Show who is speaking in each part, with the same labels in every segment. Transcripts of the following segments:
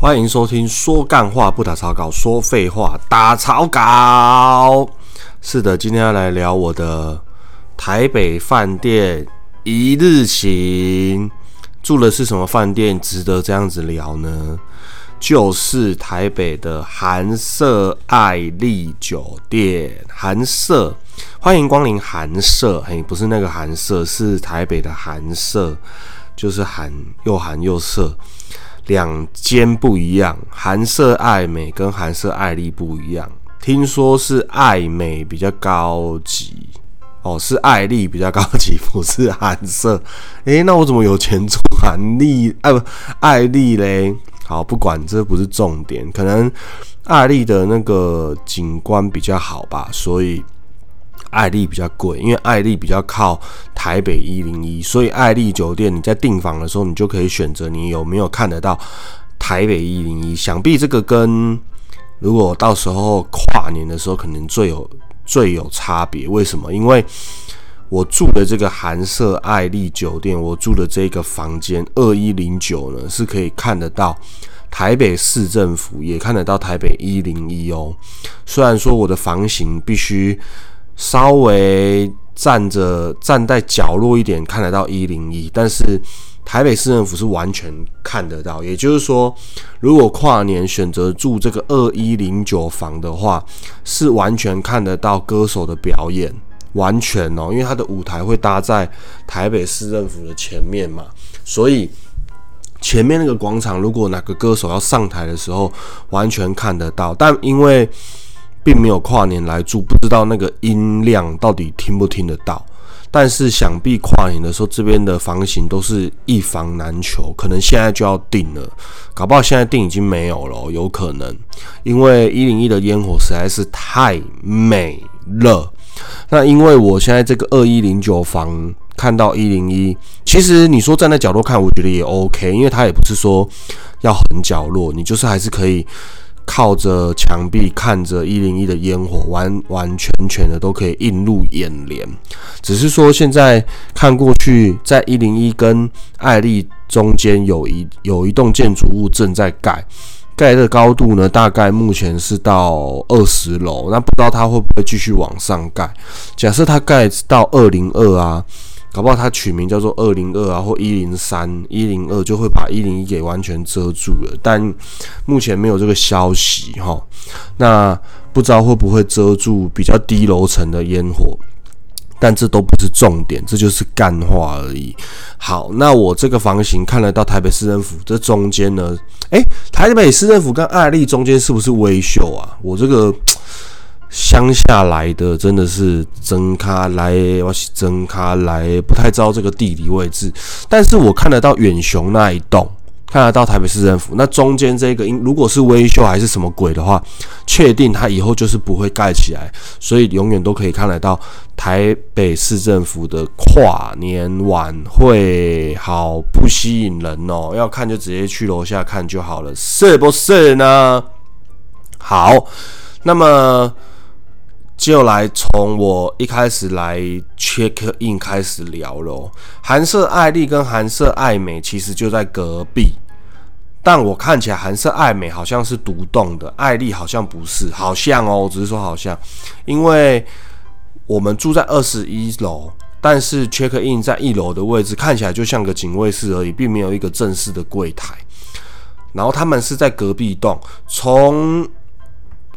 Speaker 1: 欢迎收听说干话不打草稿，说废话打草稿。是的，今天要来聊我的台北饭店一日行。住的是什么饭店，值得这样子聊呢？就是台北的韩舍爱丽酒店。韩舍，欢迎光临韩舍。嘿，不是那个韩舍，是台北的韩舍，就是韩又韩又舍。两间不一样，韩舍爱美跟韩舍爱丽不一样。听说是爱美比较高级哦，是爱丽比较高级，不是韩舍。诶，那我怎么有钱住韩丽？啊不，爱丽嘞。好，不管这不是重点，可能爱丽的那个景观比较好吧，所以。爱丽比较贵，因为爱丽比较靠台北一零一，所以爱丽酒店你在订房的时候，你就可以选择你有没有看得到台北一零一。想必这个跟如果到时候跨年的时候，可能最有最有差别。为什么？因为我住的这个韩舍爱丽酒店，我住的这个房间二一零九呢，是可以看得到台北市政府，也看得到台北一零一哦。虽然说我的房型必须。稍微站着站在角落一点看得到一零一，但是台北市政府是完全看得到。也就是说，如果跨年选择住这个二一零九房的话，是完全看得到歌手的表演，完全哦，因为他的舞台会搭在台北市政府的前面嘛，所以前面那个广场，如果哪个歌手要上台的时候，完全看得到。但因为并没有跨年来住，不知道那个音量到底听不听得到。但是想必跨年的时候，这边的房型都是一房难求，可能现在就要订了。搞不好现在订已经没有了，有可能，因为一零一的烟火实在是太美了。那因为我现在这个二一零九房看到一零一，其实你说站在角落看，我觉得也 OK，因为它也不是说要很角落，你就是还是可以。靠着墙壁看着一零一的烟火，完完全全的都可以映入眼帘。只是说现在看过去，在一零一跟爱丽中间有一有一栋建筑物正在盖，盖的高度呢，大概目前是到二十楼。那不知道它会不会继续往上盖？假设它盖到二零二啊。搞不好它取名叫做二零二啊，或一零三、一零二，就会把一零一给完全遮住了。但目前没有这个消息哈。那不知道会不会遮住比较低楼层的烟火？但这都不是重点，这就是干话而已。好，那我这个房型看得到台北市政府，这中间呢？诶，台北市政府跟爱丽中间是不是微秀啊？我这个。乡下来的真的是真卡来，我是真卡来，不太知道这个地理位置。但是我看得到远雄那一栋，看得到台北市政府。那中间这个，如果是微秀还是什么鬼的话，确定它以后就是不会盖起来，所以永远都可以看得到台北市政府的跨年晚会，好不吸引人哦。要看就直接去楼下看就好了，是不是呢？好，那么。就来从我一开始来 check in 开始聊喽。韩舍艾丽跟韩舍艾美其实就在隔壁，但我看起来韩舍艾美好像是独栋的，艾丽好像不是，好像哦，只是说好像，因为我们住在二十一楼，但是 check in 在一楼的位置看起来就像个警卫室而已，并没有一个正式的柜台。然后他们是在隔壁栋，从。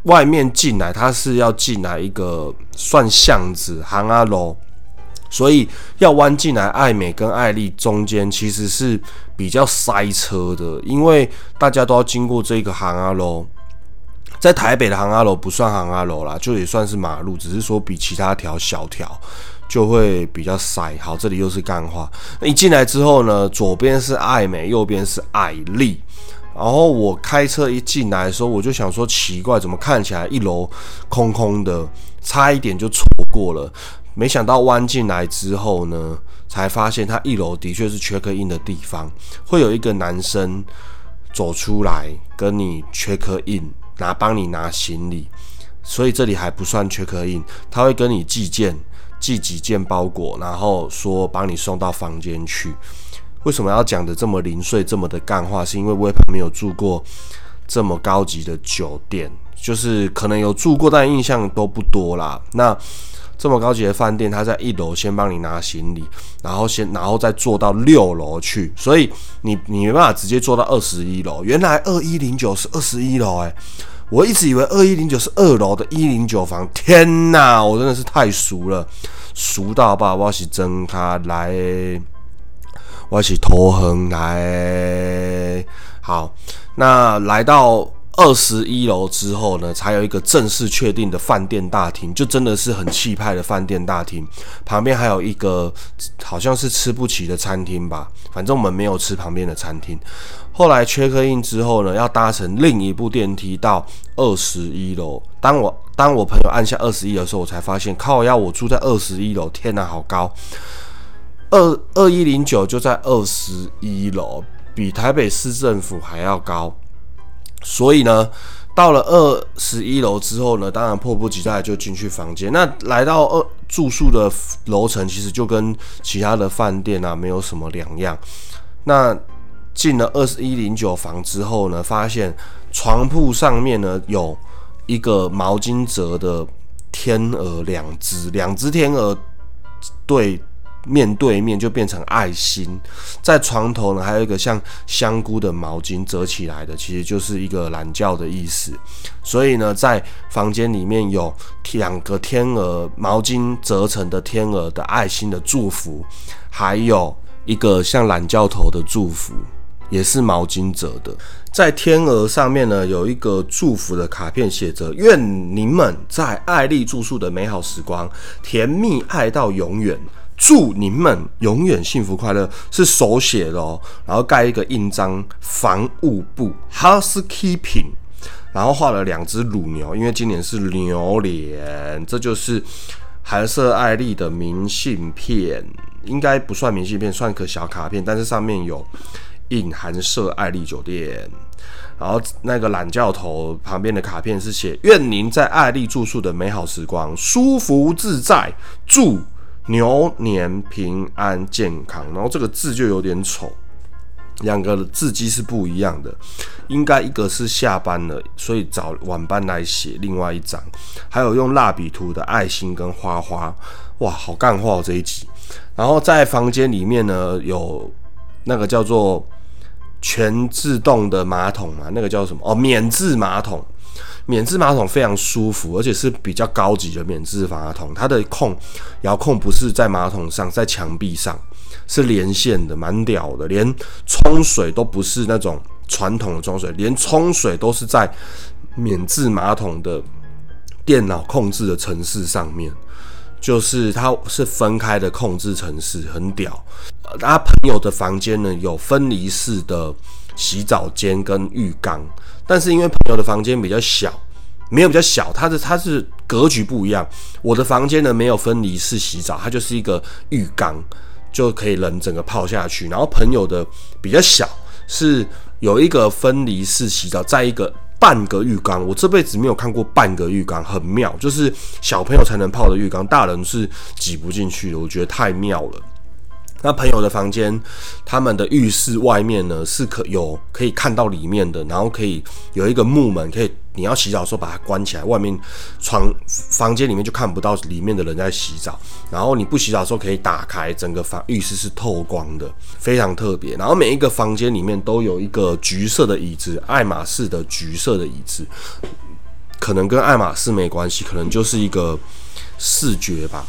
Speaker 1: 外面进来，它是要进来一个算巷子，行阿楼，所以要弯进来。爱美跟爱丽中间其实是比较塞车的，因为大家都要经过这个行阿楼。在台北的行阿楼不算行阿楼啦，就也算是马路，只是说比其他条小条就会比较塞。好，这里又是干话。那一进来之后呢，左边是爱美，右边是爱丽。然后我开车一进来的时候，我就想说奇怪，怎么看起来一楼空空的，差一点就错过了。没想到弯进来之后呢，才发现他一楼的确是缺个印的地方，会有一个男生走出来跟你缺个印拿帮你拿行李，所以这里还不算缺个印他会跟你寄件，寄几件包裹，然后说帮你送到房间去。为什么要讲的这么零碎、这么的干话？是因为我也没有住过这么高级的酒店，就是可能有住过，但印象都不多啦。那这么高级的饭店，他在一楼先帮你拿行李，然后先然后再坐到六楼去，所以你你没办法直接坐到二十一楼。原来二一零九是二十一楼，诶，我一直以为二一零九是二楼的一零九房。天哪，我真的是太熟了，熟到吧？我是睁开来。我是头横来，好，那来到二十一楼之后呢，才有一个正式确定的饭店大厅，就真的是很气派的饭店大厅。旁边还有一个好像是吃不起的餐厅吧，反正我们没有吃旁边的餐厅。后来缺克印之后呢，要搭乘另一部电梯到二十一楼。当我当我朋友按下二十一的时候，我才发现靠，要我住在二十一楼，天哪，好高！二二一零九就在二十一楼，比台北市政府还要高。所以呢，到了二十一楼之后呢，当然迫不及待就进去房间。那来到二住宿的楼层，其实就跟其他的饭店啊没有什么两样。那进了二十一零九房之后呢，发现床铺上面呢有一个毛巾折的天鹅两只，两只天鹅对。面对面就变成爱心，在床头呢还有一个像香菇的毛巾折起来的，其实就是一个懒觉的意思。所以呢，在房间里面有两个天鹅毛巾折成的天鹅的爱心的祝福，还有一个像懒觉头的祝福，也是毛巾折的。在天鹅上面呢有一个祝福的卡片，写着“愿你们在爱丽住宿的美好时光甜蜜爱到永远”。祝你们永远幸福快乐，是手写的哦。然后盖一个印章，防务部 housekeeping，然后画了两只乳牛，因为今年是牛年，这就是韩色爱丽的明信片，应该不算明信片，算个小卡片，但是上面有印韩色爱丽酒店。然后那个懒教头旁边的卡片是写愿您在爱丽住宿的美好时光舒服自在，祝。牛年平安健康，然后这个字就有点丑，两个字迹是不一样的，应该一个是下班了，所以找晚班来写，另外一张还有用蜡笔涂的爱心跟花花，哇，好干货这一集。然后在房间里面呢，有那个叫做全自动的马桶嘛，那个叫什么？哦，免治马桶。免治马桶非常舒服，而且是比较高级的免治马桶。它的控遥控不是在马桶上，在墙壁上，是连线的，蛮屌的。连冲水都不是那种传统的冲水，连冲水都是在免治马桶的电脑控制的城市上面，就是它是分开的控制城市，很屌。他朋友的房间呢，有分离式的洗澡间跟浴缸。但是因为朋友的房间比较小，没有比较小，它的它是格局不一样。我的房间呢没有分离式洗澡，它就是一个浴缸，就可以人整个泡下去。然后朋友的比较小，是有一个分离式洗澡，在一个半个浴缸。我这辈子没有看过半个浴缸，很妙，就是小朋友才能泡的浴缸，大人是挤不进去的。我觉得太妙了。那朋友的房间，他们的浴室外面呢是可有可以看到里面的，然后可以有一个木门，可以你要洗澡的时候把它关起来，外面床房间里面就看不到里面的人在洗澡。然后你不洗澡的时候可以打开，整个房浴室是透光的，非常特别。然后每一个房间里面都有一个橘色的椅子，爱马仕的橘色的椅子，可能跟爱马仕没关系，可能就是一个视觉吧。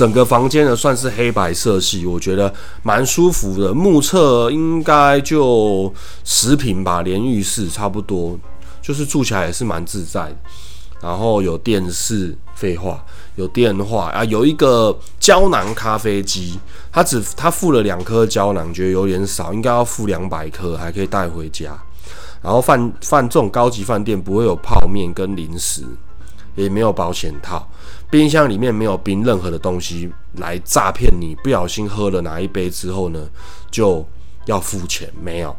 Speaker 1: 整个房间呢算是黑白色系，我觉得蛮舒服的。目测应该就十平吧，连浴室差不多，就是住起来也是蛮自在。然后有电视，废话，有电话啊，有一个胶囊咖啡机，他只他付了两颗胶囊，觉得有点少，应该要付两百颗，还可以带回家。然后饭饭这种高级饭店不会有泡面跟零食。也没有保险套，冰箱里面没有冰任何的东西来诈骗你。不小心喝了哪一杯之后呢，就要付钱？没有，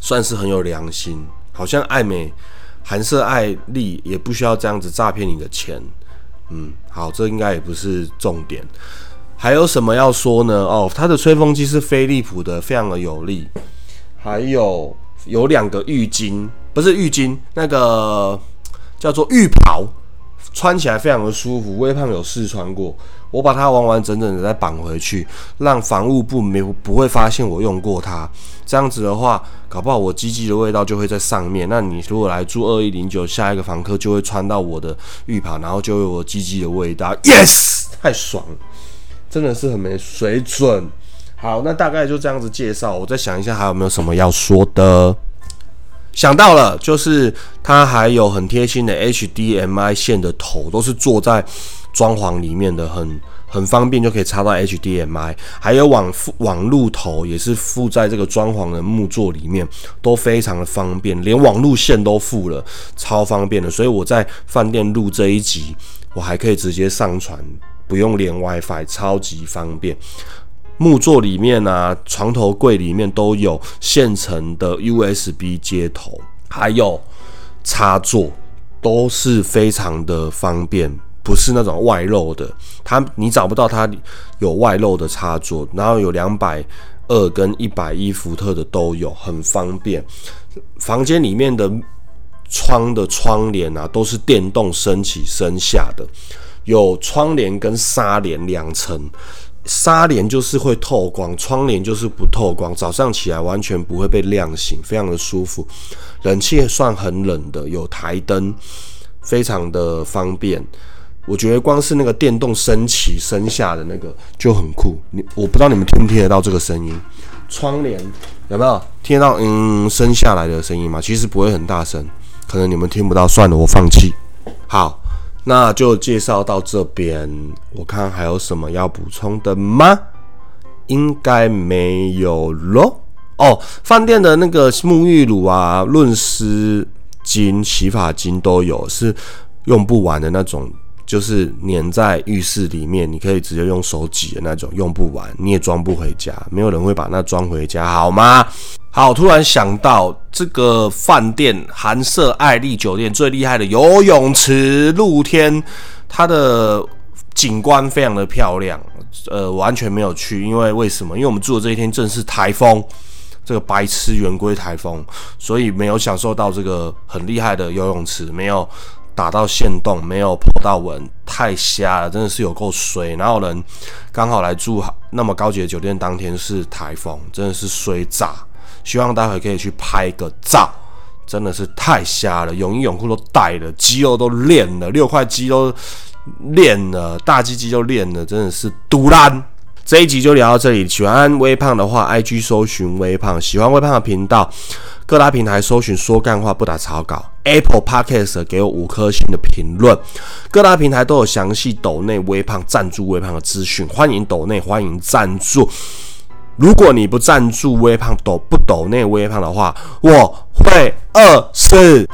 Speaker 1: 算是很有良心。好像爱美、韩式爱丽也不需要这样子诈骗你的钱。嗯，好，这应该也不是重点。还有什么要说呢？哦，它的吹风机是飞利浦的，非常的有力。还有有两个浴巾，不是浴巾，那个叫做浴袍，穿起来非常的舒服。微胖有试穿过，我把它完完整整的再绑回去，让防务部没不会发现我用过它。这样子的话，搞不好我鸡鸡的味道就会在上面。那你如果来住二一零九，下一个房客就会穿到我的浴袍，然后就有我鸡鸡的味道。Yes，太爽了。真的是很没水准。好，那大概就这样子介绍。我再想一下还有没有什么要说的。想到了，就是它还有很贴心的 HDMI 线的头，都是坐在装潢里面的，很很方便就可以插到 HDMI。还有网网路头也是附在这个装潢的木座里面，都非常的方便，连网路线都附了，超方便的。所以我在饭店录这一集，我还可以直接上传。不用连 WiFi，超级方便。木座里面啊，床头柜里面都有现成的 USB 接头，还有插座，都是非常的方便，不是那种外露的。它你找不到它有外露的插座，然后有两百二跟一百一伏特的都有，很方便。房间里面的窗的窗帘啊，都是电动升起升下的。有窗帘跟纱帘两层，纱帘就是会透光，窗帘就是不透光。早上起来完全不会被亮醒，非常的舒服。冷气算很冷的，有台灯，非常的方便。我觉得光是那个电动升起升下的那个就很酷。你我不知道你们听不听得到这个声音？窗帘有没有听得到？嗯，升下来的声音吗？其实不会很大声，可能你们听不到。算了，我放弃。好。那就介绍到这边，我看还有什么要补充的吗？应该没有咯。哦，饭店的那个沐浴乳啊、润湿巾、洗发巾都有，是用不完的那种。就是粘在浴室里面，你可以直接用手挤的那种，用不完你也装不回家，没有人会把那装回家，好吗？好，突然想到这个饭店韩舍爱丽酒店最厉害的游泳池，露天，它的景观非常的漂亮，呃，完全没有去，因为为什么？因为我们住的这一天正是台风，这个白痴圆规台风，所以没有享受到这个很厉害的游泳池，没有。打到线洞没有破到纹，太瞎了，真的是有够衰。然后人刚好来住那么高级的酒店，当天是台风，真的是衰炸。希望待会可以去拍个照，真的是太瞎了。泳衣泳裤都带了，肌肉都练了，六块肌都练了，大鸡鸡都练了，真的是独烂。这一集就聊到这里。喜欢微胖的话，IG 搜寻微胖；喜欢微胖的频道，各大平台搜寻说干话不打草稿。Apple Podcast 给我五颗星的评论。各大平台都有详细抖内微胖赞助微胖的资讯，欢迎抖内，欢迎赞助。如果你不赞助微胖，抖不抖内微胖的话，我会饿死。